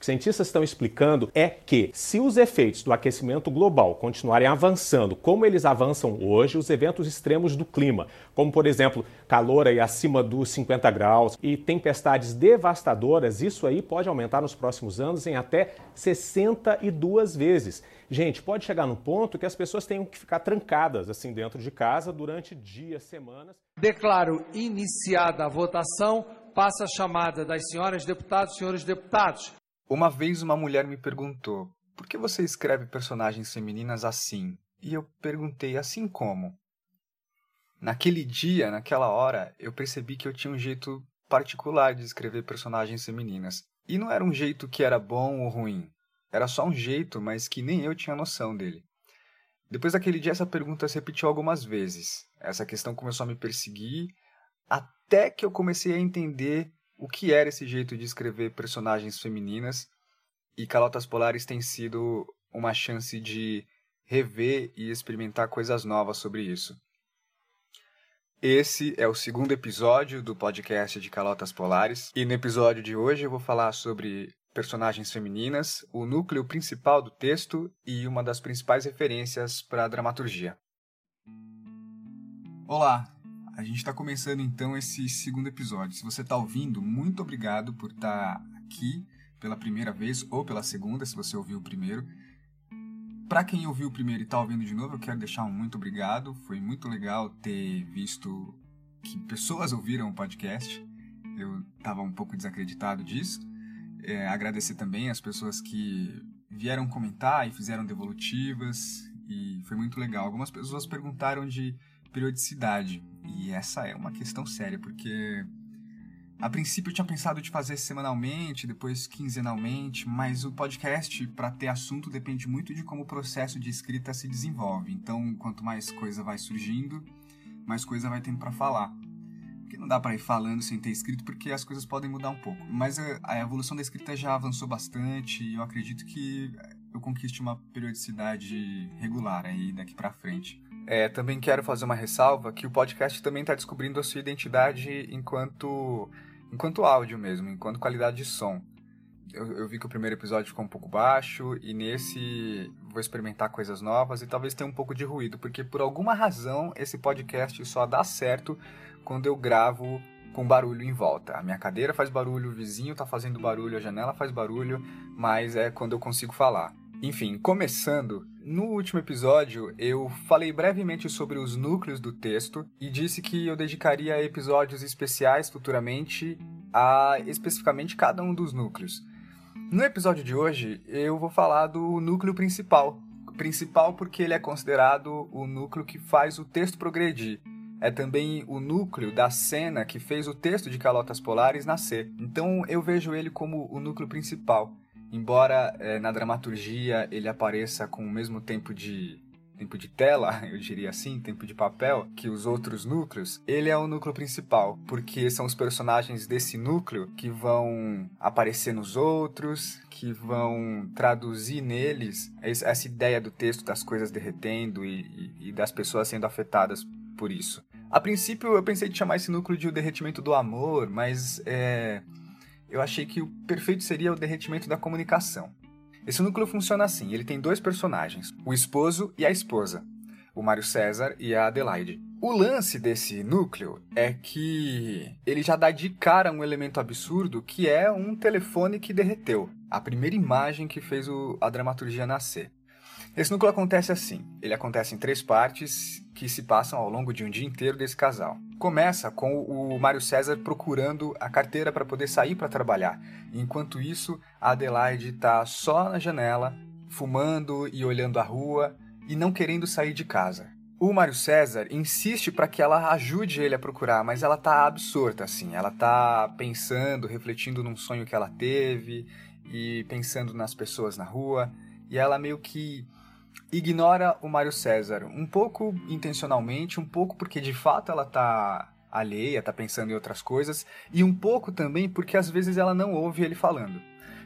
que cientistas estão explicando é que, se os efeitos do aquecimento global continuarem avançando como eles avançam hoje, os eventos extremos do clima, como por exemplo calor aí acima dos 50 graus e tempestades devastadoras, isso aí pode aumentar nos próximos anos em até 62 vezes. Gente, pode chegar num ponto que as pessoas tenham que ficar trancadas assim dentro de casa durante dias, semanas. Declaro iniciada a votação. Passa a chamada das senhoras deputadas senhores deputados. Uma vez uma mulher me perguntou: por que você escreve personagens femininas assim? E eu perguntei: assim como? Naquele dia, naquela hora, eu percebi que eu tinha um jeito particular de escrever personagens femininas. E não era um jeito que era bom ou ruim. Era só um jeito, mas que nem eu tinha noção dele. Depois daquele dia, essa pergunta se repetiu algumas vezes. Essa questão começou a me perseguir até que eu comecei a entender o que era esse jeito de escrever personagens femininas, e Calotas Polares tem sido uma chance de rever e experimentar coisas novas sobre isso. Esse é o segundo episódio do podcast de Calotas Polares, e no episódio de hoje eu vou falar sobre personagens femininas, o núcleo principal do texto e uma das principais referências para a dramaturgia. Olá, a gente está começando então esse segundo episódio. Se você está ouvindo, muito obrigado por estar tá aqui pela primeira vez ou pela segunda, se você ouviu o primeiro. Para quem ouviu o primeiro e está ouvindo de novo, eu quero deixar um muito obrigado. Foi muito legal ter visto que pessoas ouviram o podcast. Eu estava um pouco desacreditado disso. É, agradecer também as pessoas que vieram comentar e fizeram devolutivas e foi muito legal. Algumas pessoas perguntaram de periodicidade. E essa é uma questão séria, porque a princípio eu tinha pensado de fazer semanalmente, depois quinzenalmente, mas o podcast, para ter assunto, depende muito de como o processo de escrita se desenvolve. Então, quanto mais coisa vai surgindo, mais coisa vai tendo para falar. Porque não dá para ir falando sem ter escrito, porque as coisas podem mudar um pouco. Mas a, a evolução da escrita já avançou bastante e eu acredito que eu conquiste uma periodicidade regular aí daqui para frente. É, também quero fazer uma ressalva que o podcast também está descobrindo a sua identidade enquanto, enquanto áudio mesmo, enquanto qualidade de som. Eu, eu, vi que o primeiro episódio ficou um pouco baixo e nesse vou experimentar coisas novas e talvez tenha um pouco de ruído, porque por alguma razão esse podcast só dá certo quando eu gravo com barulho em volta. A minha cadeira faz barulho, o vizinho está fazendo barulho, a janela faz barulho, mas é quando eu consigo falar. Enfim, começando, no último episódio eu falei brevemente sobre os núcleos do texto e disse que eu dedicaria episódios especiais futuramente a especificamente cada um dos núcleos. No episódio de hoje eu vou falar do núcleo principal. Principal porque ele é considerado o núcleo que faz o texto progredir. É também o núcleo da cena que fez o texto de Calotas Polares nascer. Então eu vejo ele como o núcleo principal. Embora é, na dramaturgia ele apareça com o mesmo tempo de tempo de tela, eu diria assim, tempo de papel, que os outros núcleos, ele é o núcleo principal, porque são os personagens desse núcleo que vão aparecer nos outros, que vão traduzir neles essa ideia do texto das coisas derretendo e, e, e das pessoas sendo afetadas por isso. A princípio eu pensei de chamar esse núcleo de o derretimento do amor, mas é, eu achei que o perfeito seria o derretimento da comunicação. Esse núcleo funciona assim: ele tem dois personagens, o esposo e a esposa, o Mário César e a Adelaide. O lance desse núcleo é que ele já dá de cara um elemento absurdo que é um telefone que derreteu, a primeira imagem que fez o, a dramaturgia nascer. Esse núcleo acontece assim: ele acontece em três partes que se passam ao longo de um dia inteiro desse casal. Começa com o Mário César procurando a carteira para poder sair para trabalhar. Enquanto isso, a Adelaide está só na janela, fumando e olhando a rua e não querendo sair de casa. O Mário César insiste para que ela ajude ele a procurar, mas ela tá absorta assim. Ela tá pensando, refletindo num sonho que ela teve e pensando nas pessoas na rua, e ela meio que ignora o Mário César, um pouco intencionalmente, um pouco porque de fato ela tá alheia, tá pensando em outras coisas, e um pouco também porque às vezes ela não ouve ele falando.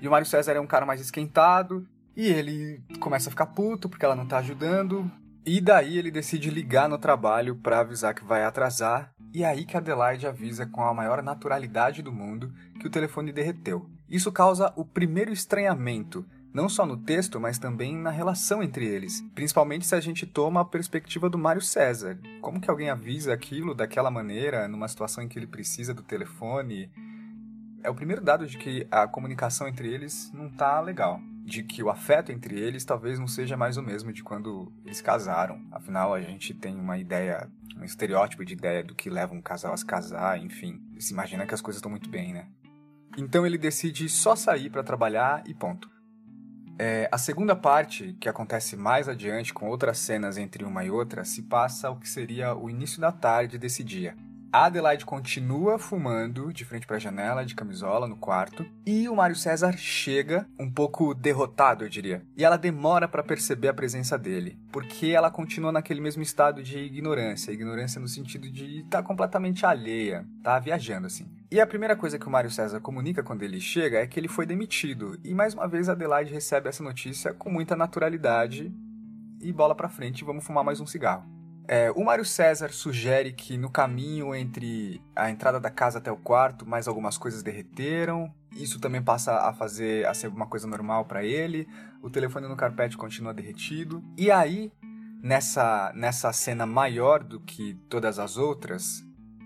E o Mário César é um cara mais esquentado, e ele começa a ficar puto porque ela não tá ajudando, e daí ele decide ligar no trabalho para avisar que vai atrasar, e é aí que Adelaide avisa com a maior naturalidade do mundo que o telefone derreteu. Isso causa o primeiro estranhamento, não só no texto, mas também na relação entre eles, principalmente se a gente toma a perspectiva do Mário César. Como que alguém avisa aquilo daquela maneira, numa situação em que ele precisa do telefone? É o primeiro dado de que a comunicação entre eles não tá legal. De que o afeto entre eles talvez não seja mais o mesmo de quando eles casaram. Afinal, a gente tem uma ideia, um estereótipo de ideia do que leva um casal a se casar, enfim. Se imagina que as coisas estão muito bem, né? Então ele decide só sair para trabalhar e ponto. É, a segunda parte, que acontece mais adiante com outras cenas entre uma e outra, se passa o que seria o início da tarde desse dia. A Adelaide continua fumando de frente para a janela, de camisola, no quarto, e o Mário César chega, um pouco derrotado, eu diria. E ela demora para perceber a presença dele, porque ela continua naquele mesmo estado de ignorância, ignorância no sentido de estar tá completamente alheia, tá viajando assim. E a primeira coisa que o Mário César comunica quando ele chega é que ele foi demitido, e mais uma vez a Adelaide recebe essa notícia com muita naturalidade e bola para frente, vamos fumar mais um cigarro. É, o Mário César sugere que no caminho entre a entrada da casa até o quarto, mais algumas coisas derreteram. Isso também passa a fazer a ser uma coisa normal para ele. O telefone no carpete continua derretido. E aí, nessa nessa cena maior do que todas as outras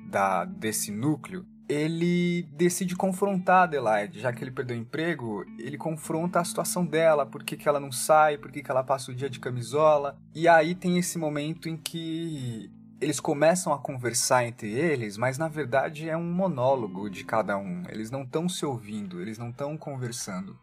da desse núcleo, ele decide confrontar Adelaide, já que ele perdeu o emprego, ele confronta a situação dela, por que, que ela não sai, por que, que ela passa o dia de camisola. E aí tem esse momento em que eles começam a conversar entre eles, mas na verdade é um monólogo de cada um. Eles não estão se ouvindo, eles não estão conversando.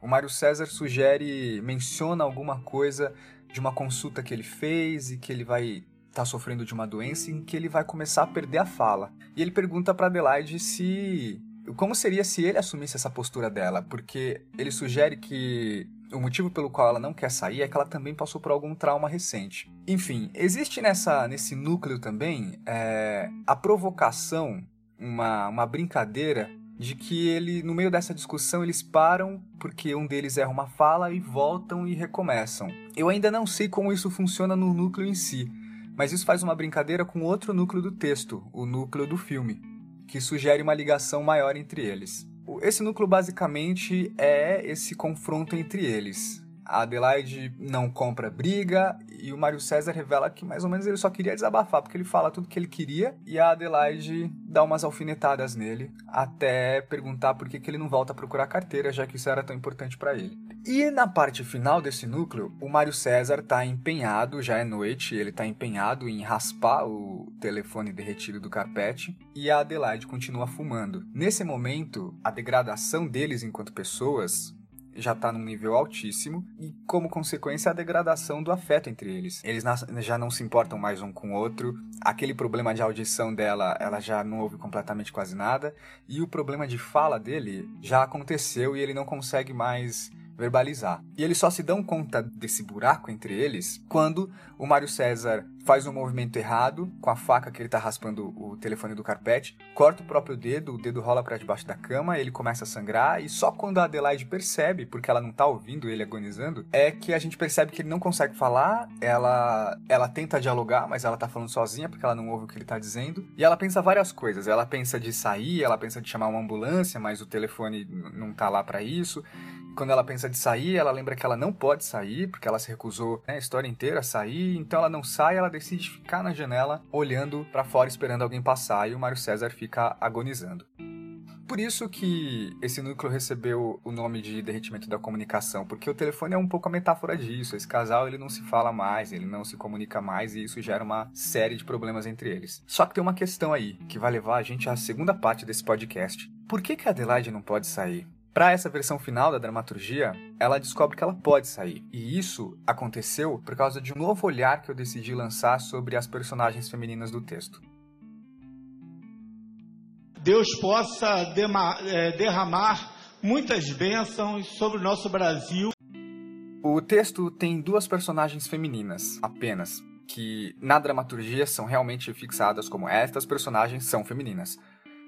O Mário César sugere, menciona alguma coisa de uma consulta que ele fez e que ele vai está sofrendo de uma doença em que ele vai começar a perder a fala. E ele pergunta para Adelaide se como seria se ele assumisse essa postura dela, porque ele sugere que o motivo pelo qual ela não quer sair é que ela também passou por algum trauma recente. Enfim, existe nessa, nesse núcleo também é, a provocação, uma, uma brincadeira de que ele, no meio dessa discussão, eles param porque um deles erra uma fala e voltam e recomeçam. Eu ainda não sei como isso funciona no núcleo em si, mas isso faz uma brincadeira com outro núcleo do texto, o núcleo do filme, que sugere uma ligação maior entre eles. Esse núcleo basicamente é esse confronto entre eles. A Adelaide não compra briga e o Mário César revela que mais ou menos ele só queria desabafar, porque ele fala tudo que ele queria e a Adelaide dá umas alfinetadas nele, até perguntar por que, que ele não volta a procurar carteira, já que isso era tão importante para ele. E na parte final desse núcleo, o Mário César está empenhado, já é noite, ele está empenhado em raspar o telefone derretido do carpete e a Adelaide continua fumando. Nesse momento, a degradação deles enquanto pessoas já está num nível altíssimo e, como consequência, a degradação do afeto entre eles. Eles já não se importam mais um com o outro, aquele problema de audição dela, ela já não ouve completamente quase nada, e o problema de fala dele já aconteceu e ele não consegue mais verbalizar. E eles só se dão conta desse buraco entre eles quando o Mário César faz um movimento errado com a faca que ele tá raspando o telefone do carpete, corta o próprio dedo, o dedo rola para debaixo da cama, ele começa a sangrar e só quando a Adelaide percebe, porque ela não tá ouvindo ele agonizando, é que a gente percebe que ele não consegue falar, ela ela tenta dialogar, mas ela tá falando sozinha porque ela não ouve o que ele tá dizendo, e ela pensa várias coisas, ela pensa de sair, ela pensa de chamar uma ambulância, mas o telefone não tá lá para isso. Quando ela pensa de sair, ela lembra que ela não pode sair, porque ela se recusou né, a história inteira a sair, então ela não sai, ela decide ficar na janela, olhando para fora, esperando alguém passar, e o Mário César fica agonizando. Por isso que esse núcleo recebeu o nome de derretimento da comunicação, porque o telefone é um pouco a metáfora disso. Esse casal ele não se fala mais, ele não se comunica mais e isso gera uma série de problemas entre eles. Só que tem uma questão aí que vai levar a gente à segunda parte desse podcast. Por que que a Adelaide não pode sair? Para essa versão final da dramaturgia, ela descobre que ela pode sair. E isso aconteceu por causa de um novo olhar que eu decidi lançar sobre as personagens femininas do texto. Deus possa é, derramar muitas bênçãos sobre o nosso Brasil. O texto tem duas personagens femininas apenas, que na dramaturgia são realmente fixadas como estas personagens são femininas.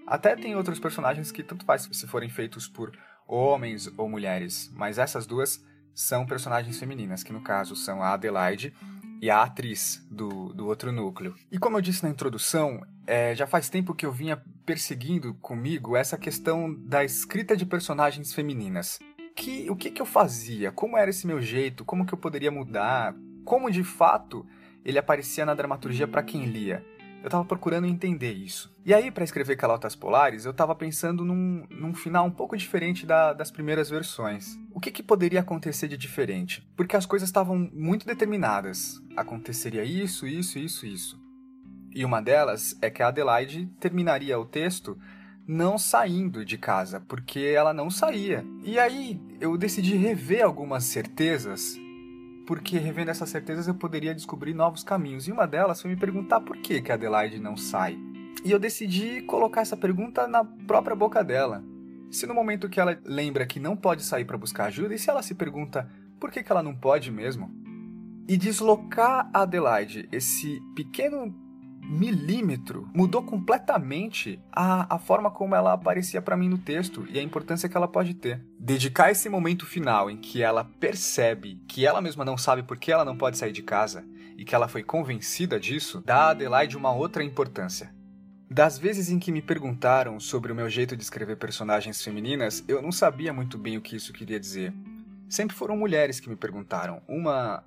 Até tem outros personagens que tanto faz se forem feitos por homens ou mulheres, mas essas duas são personagens femininas, que no caso são a Adelaide e a atriz do, do outro núcleo. E como eu disse na introdução, é, já faz tempo que eu vinha perseguindo comigo essa questão da escrita de personagens femininas. Que, o que, que eu fazia? Como era esse meu jeito? Como que eu poderia mudar? Como de fato ele aparecia na dramaturgia para quem lia? Eu estava procurando entender isso. E aí, para escrever Calotas Polares, eu estava pensando num, num final um pouco diferente da, das primeiras versões. O que, que poderia acontecer de diferente? Porque as coisas estavam muito determinadas. Aconteceria isso, isso, isso, isso. E uma delas é que a Adelaide terminaria o texto não saindo de casa, porque ela não saía. E aí eu decidi rever algumas certezas porque revendo essas certezas eu poderia descobrir novos caminhos. E uma delas foi me perguntar por que, que Adelaide não sai. E eu decidi colocar essa pergunta na própria boca dela. Se no momento que ela lembra que não pode sair para buscar ajuda, e se ela se pergunta por que, que ela não pode mesmo? E deslocar Adelaide, esse pequeno milímetro mudou completamente a, a forma como ela aparecia para mim no texto e a importância que ela pode ter. Dedicar esse momento final em que ela percebe que ela mesma não sabe por que ela não pode sair de casa e que ela foi convencida disso, dá a Adelaide uma outra importância. Das vezes em que me perguntaram sobre o meu jeito de escrever personagens femininas, eu não sabia muito bem o que isso queria dizer. Sempre foram mulheres que me perguntaram. Uma,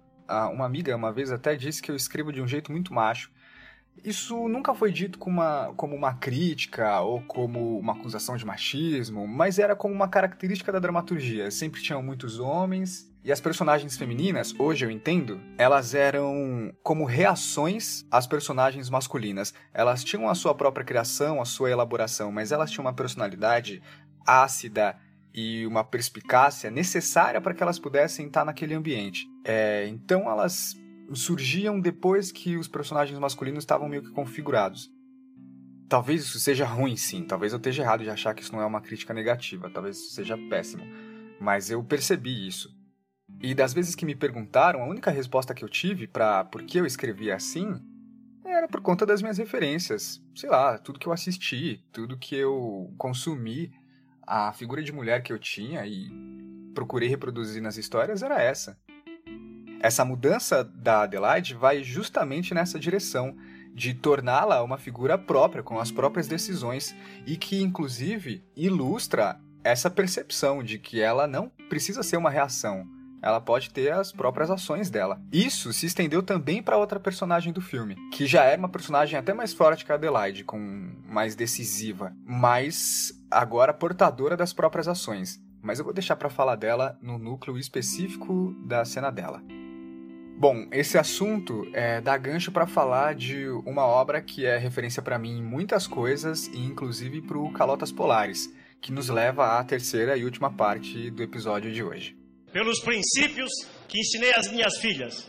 uma amiga uma vez até disse que eu escrevo de um jeito muito macho isso nunca foi dito como uma, como uma crítica ou como uma acusação de machismo, mas era como uma característica da dramaturgia. Sempre tinham muitos homens e as personagens femininas, hoje eu entendo, elas eram como reações às personagens masculinas. Elas tinham a sua própria criação, a sua elaboração, mas elas tinham uma personalidade ácida e uma perspicácia necessária para que elas pudessem estar naquele ambiente. É, então elas surgiam depois que os personagens masculinos estavam meio que configurados. Talvez isso seja ruim, sim. Talvez eu esteja errado de achar que isso não é uma crítica negativa. Talvez isso seja péssimo. Mas eu percebi isso. E das vezes que me perguntaram, a única resposta que eu tive para por que eu escrevia assim era por conta das minhas referências. Sei lá, tudo que eu assisti, tudo que eu consumi, a figura de mulher que eu tinha e procurei reproduzir nas histórias era essa. Essa mudança da Adelaide vai justamente nessa direção de torná-la uma figura própria, com as próprias decisões, e que, inclusive, ilustra essa percepção de que ela não precisa ser uma reação, ela pode ter as próprias ações dela. Isso se estendeu também para outra personagem do filme, que já era uma personagem até mais forte que a Adelaide, com mais decisiva, mas agora portadora das próprias ações. Mas eu vou deixar para falar dela no núcleo específico da cena dela. Bom, esse assunto é, dá gancho para falar de uma obra que é referência para mim em muitas coisas, e inclusive para o Calotas Polares, que nos leva à terceira e última parte do episódio de hoje. Pelos princípios que ensinei às minhas filhas,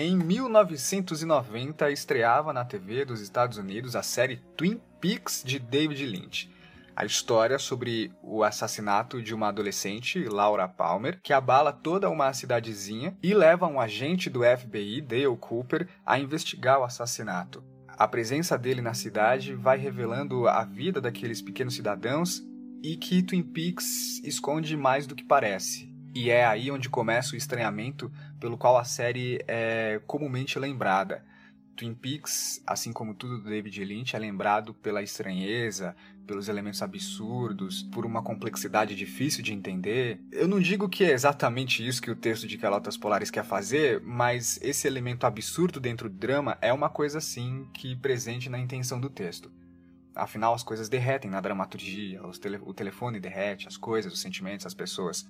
Em 1990, estreava na TV dos Estados Unidos a série Twin Peaks de David Lynch. A história sobre o assassinato de uma adolescente, Laura Palmer, que abala toda uma cidadezinha e leva um agente do FBI, Dale Cooper, a investigar o assassinato. A presença dele na cidade vai revelando a vida daqueles pequenos cidadãos e que Twin Peaks esconde mais do que parece. E é aí onde começa o estranhamento pelo qual a série é comumente lembrada. Twin Peaks, assim como tudo do David Lynch, é lembrado pela estranheza, pelos elementos absurdos, por uma complexidade difícil de entender. Eu não digo que é exatamente isso que o texto de Calotas Polares quer fazer, mas esse elemento absurdo dentro do drama é uma coisa sim que presente na intenção do texto. Afinal, as coisas derretem na dramaturgia, tele o telefone derrete, as coisas, os sentimentos, as pessoas.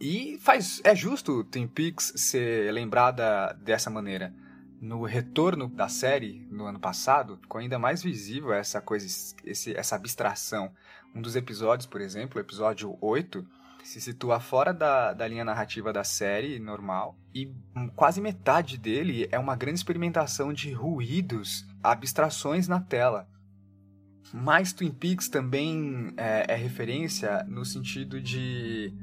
E faz é justo Twin Peaks ser lembrada dessa maneira. No retorno da série no ano passado, ficou ainda mais visível essa coisa, esse, essa abstração. Um dos episódios, por exemplo, o episódio 8, se situa fora da, da linha narrativa da série normal e quase metade dele é uma grande experimentação de ruídos, abstrações na tela. Mas Twin Peaks também é, é referência no sentido de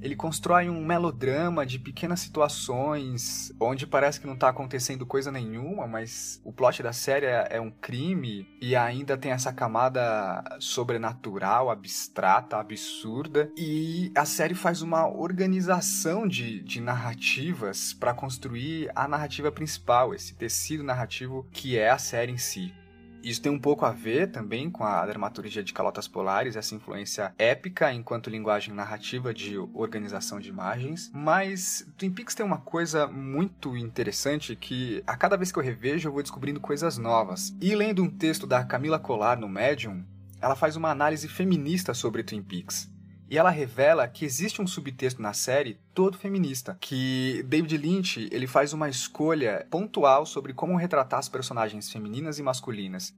ele constrói um melodrama de pequenas situações onde parece que não tá acontecendo coisa nenhuma, mas o plot da série é, é um crime e ainda tem essa camada sobrenatural, abstrata, absurda. E a série faz uma organização de, de narrativas para construir a narrativa principal, esse tecido narrativo que é a série em si. Isso tem um pouco a ver também com a dramaturgia de Calotas Polares, essa influência épica enquanto linguagem narrativa de organização de imagens. Mas Twin Peaks tem uma coisa muito interessante que a cada vez que eu revejo eu vou descobrindo coisas novas. E lendo um texto da Camila Collar no Medium, ela faz uma análise feminista sobre Twin Peaks. E ela revela que existe um subtexto na série todo feminista, que David Lynch ele faz uma escolha pontual sobre como retratar as personagens femininas e masculinas.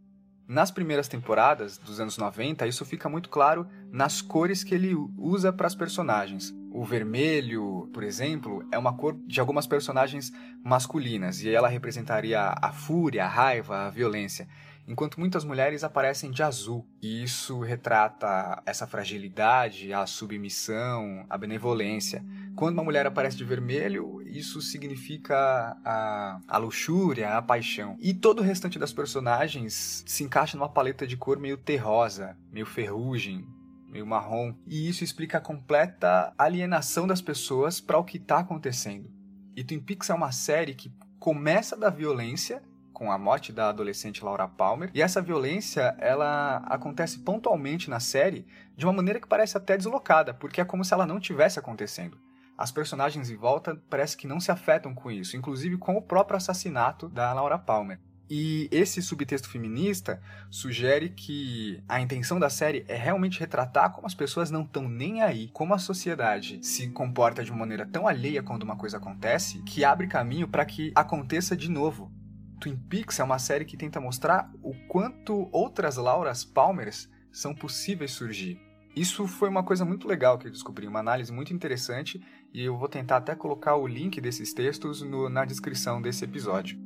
Nas primeiras temporadas dos anos 90, isso fica muito claro nas cores que ele usa para as personagens. O vermelho, por exemplo, é uma cor de algumas personagens masculinas e ela representaria a fúria, a raiva, a violência enquanto muitas mulheres aparecem de azul. E isso retrata essa fragilidade, a submissão, a benevolência. Quando uma mulher aparece de vermelho, isso significa a, a luxúria, a paixão. E todo o restante das personagens se encaixa numa paleta de cor meio terrosa, meio ferrugem, meio marrom. E isso explica a completa alienação das pessoas para o que está acontecendo. E Twin Peaks é uma série que começa da violência com a morte da adolescente Laura Palmer. E essa violência, ela acontece pontualmente na série de uma maneira que parece até deslocada, porque é como se ela não tivesse acontecendo. As personagens em volta parece que não se afetam com isso, inclusive com o próprio assassinato da Laura Palmer. E esse subtexto feminista sugere que a intenção da série é realmente retratar como as pessoas não estão nem aí, como a sociedade se comporta de uma maneira tão alheia quando uma coisa acontece, que abre caminho para que aconteça de novo. Twin Peaks é uma série que tenta mostrar o quanto outras Lauras Palmers são possíveis surgir. Isso foi uma coisa muito legal que eu descobri, uma análise muito interessante, e eu vou tentar até colocar o link desses textos no, na descrição desse episódio.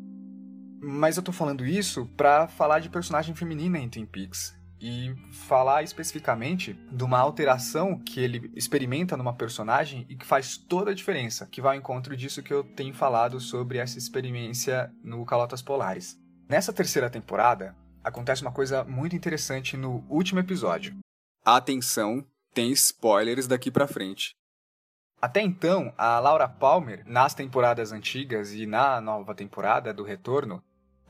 Mas eu tô falando isso para falar de personagem feminina em Twin Peaks e falar especificamente de uma alteração que ele experimenta numa personagem e que faz toda a diferença, que vai ao encontro disso que eu tenho falado sobre essa experiência no Calotas Polares. Nessa terceira temporada, acontece uma coisa muito interessante no último episódio. Atenção, tem spoilers daqui para frente. Até então, a Laura Palmer, nas temporadas antigas e na nova temporada do Retorno,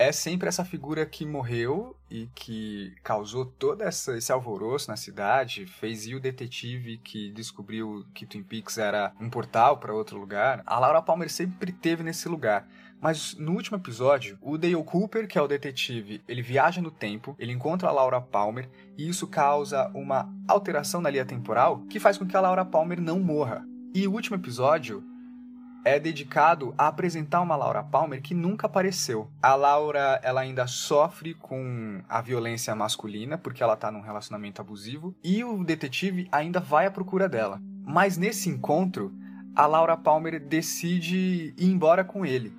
é sempre essa figura que morreu e que causou todo essa, esse alvoroço na cidade, fez ir o detetive que descobriu que Twin Peaks era um portal para outro lugar. A Laura Palmer sempre teve nesse lugar. Mas no último episódio, o Dale Cooper, que é o detetive, ele viaja no tempo, ele encontra a Laura Palmer e isso causa uma alteração na linha temporal que faz com que a Laura Palmer não morra. E o último episódio é dedicado a apresentar uma Laura Palmer que nunca apareceu. A Laura, ela ainda sofre com a violência masculina, porque ela tá num relacionamento abusivo, e o detetive ainda vai à procura dela. Mas nesse encontro, a Laura Palmer decide ir embora com ele.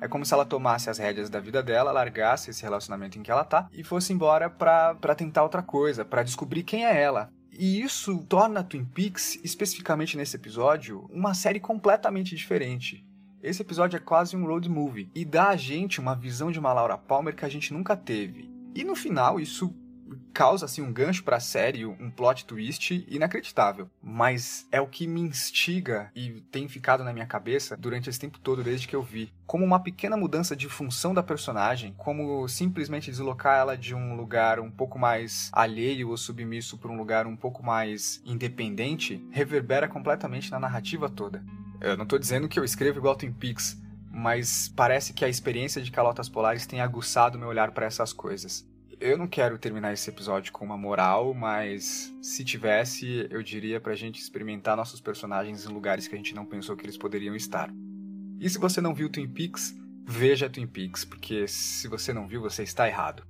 É como se ela tomasse as rédeas da vida dela, largasse esse relacionamento em que ela tá e fosse embora pra, pra tentar outra coisa, para descobrir quem é ela. E isso torna Twin Peaks, especificamente nesse episódio, uma série completamente diferente. Esse episódio é quase um road movie e dá a gente uma visão de uma Laura Palmer que a gente nunca teve. E no final, isso causa assim um gancho para a série, um plot twist inacreditável, mas é o que me instiga e tem ficado na minha cabeça durante esse tempo todo desde que eu vi, como uma pequena mudança de função da personagem, como simplesmente deslocar ela de um lugar um pouco mais alheio ou submisso para um lugar um pouco mais independente, reverbera completamente na narrativa toda. Eu não estou dizendo que eu escrevo igual Twin Peaks, mas parece que a experiência de Calotas Polares tem aguçado meu olhar para essas coisas. Eu não quero terminar esse episódio com uma moral, mas se tivesse, eu diria pra gente experimentar nossos personagens em lugares que a gente não pensou que eles poderiam estar. E se você não viu Twin Peaks, veja Twin Peaks, porque se você não viu, você está errado.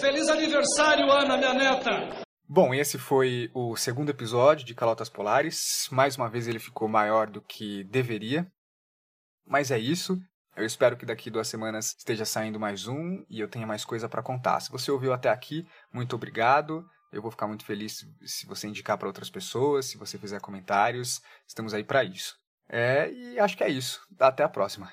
Feliz aniversário, Ana, minha neta! Bom, esse foi o segundo episódio de Calotas Polares. Mais uma vez ele ficou maior do que deveria. Mas é isso. Eu espero que daqui duas semanas esteja saindo mais um e eu tenha mais coisa para contar. Se você ouviu até aqui, muito obrigado. Eu vou ficar muito feliz se você indicar para outras pessoas, se você fizer comentários. Estamos aí para isso. É, e acho que é isso. Até a próxima.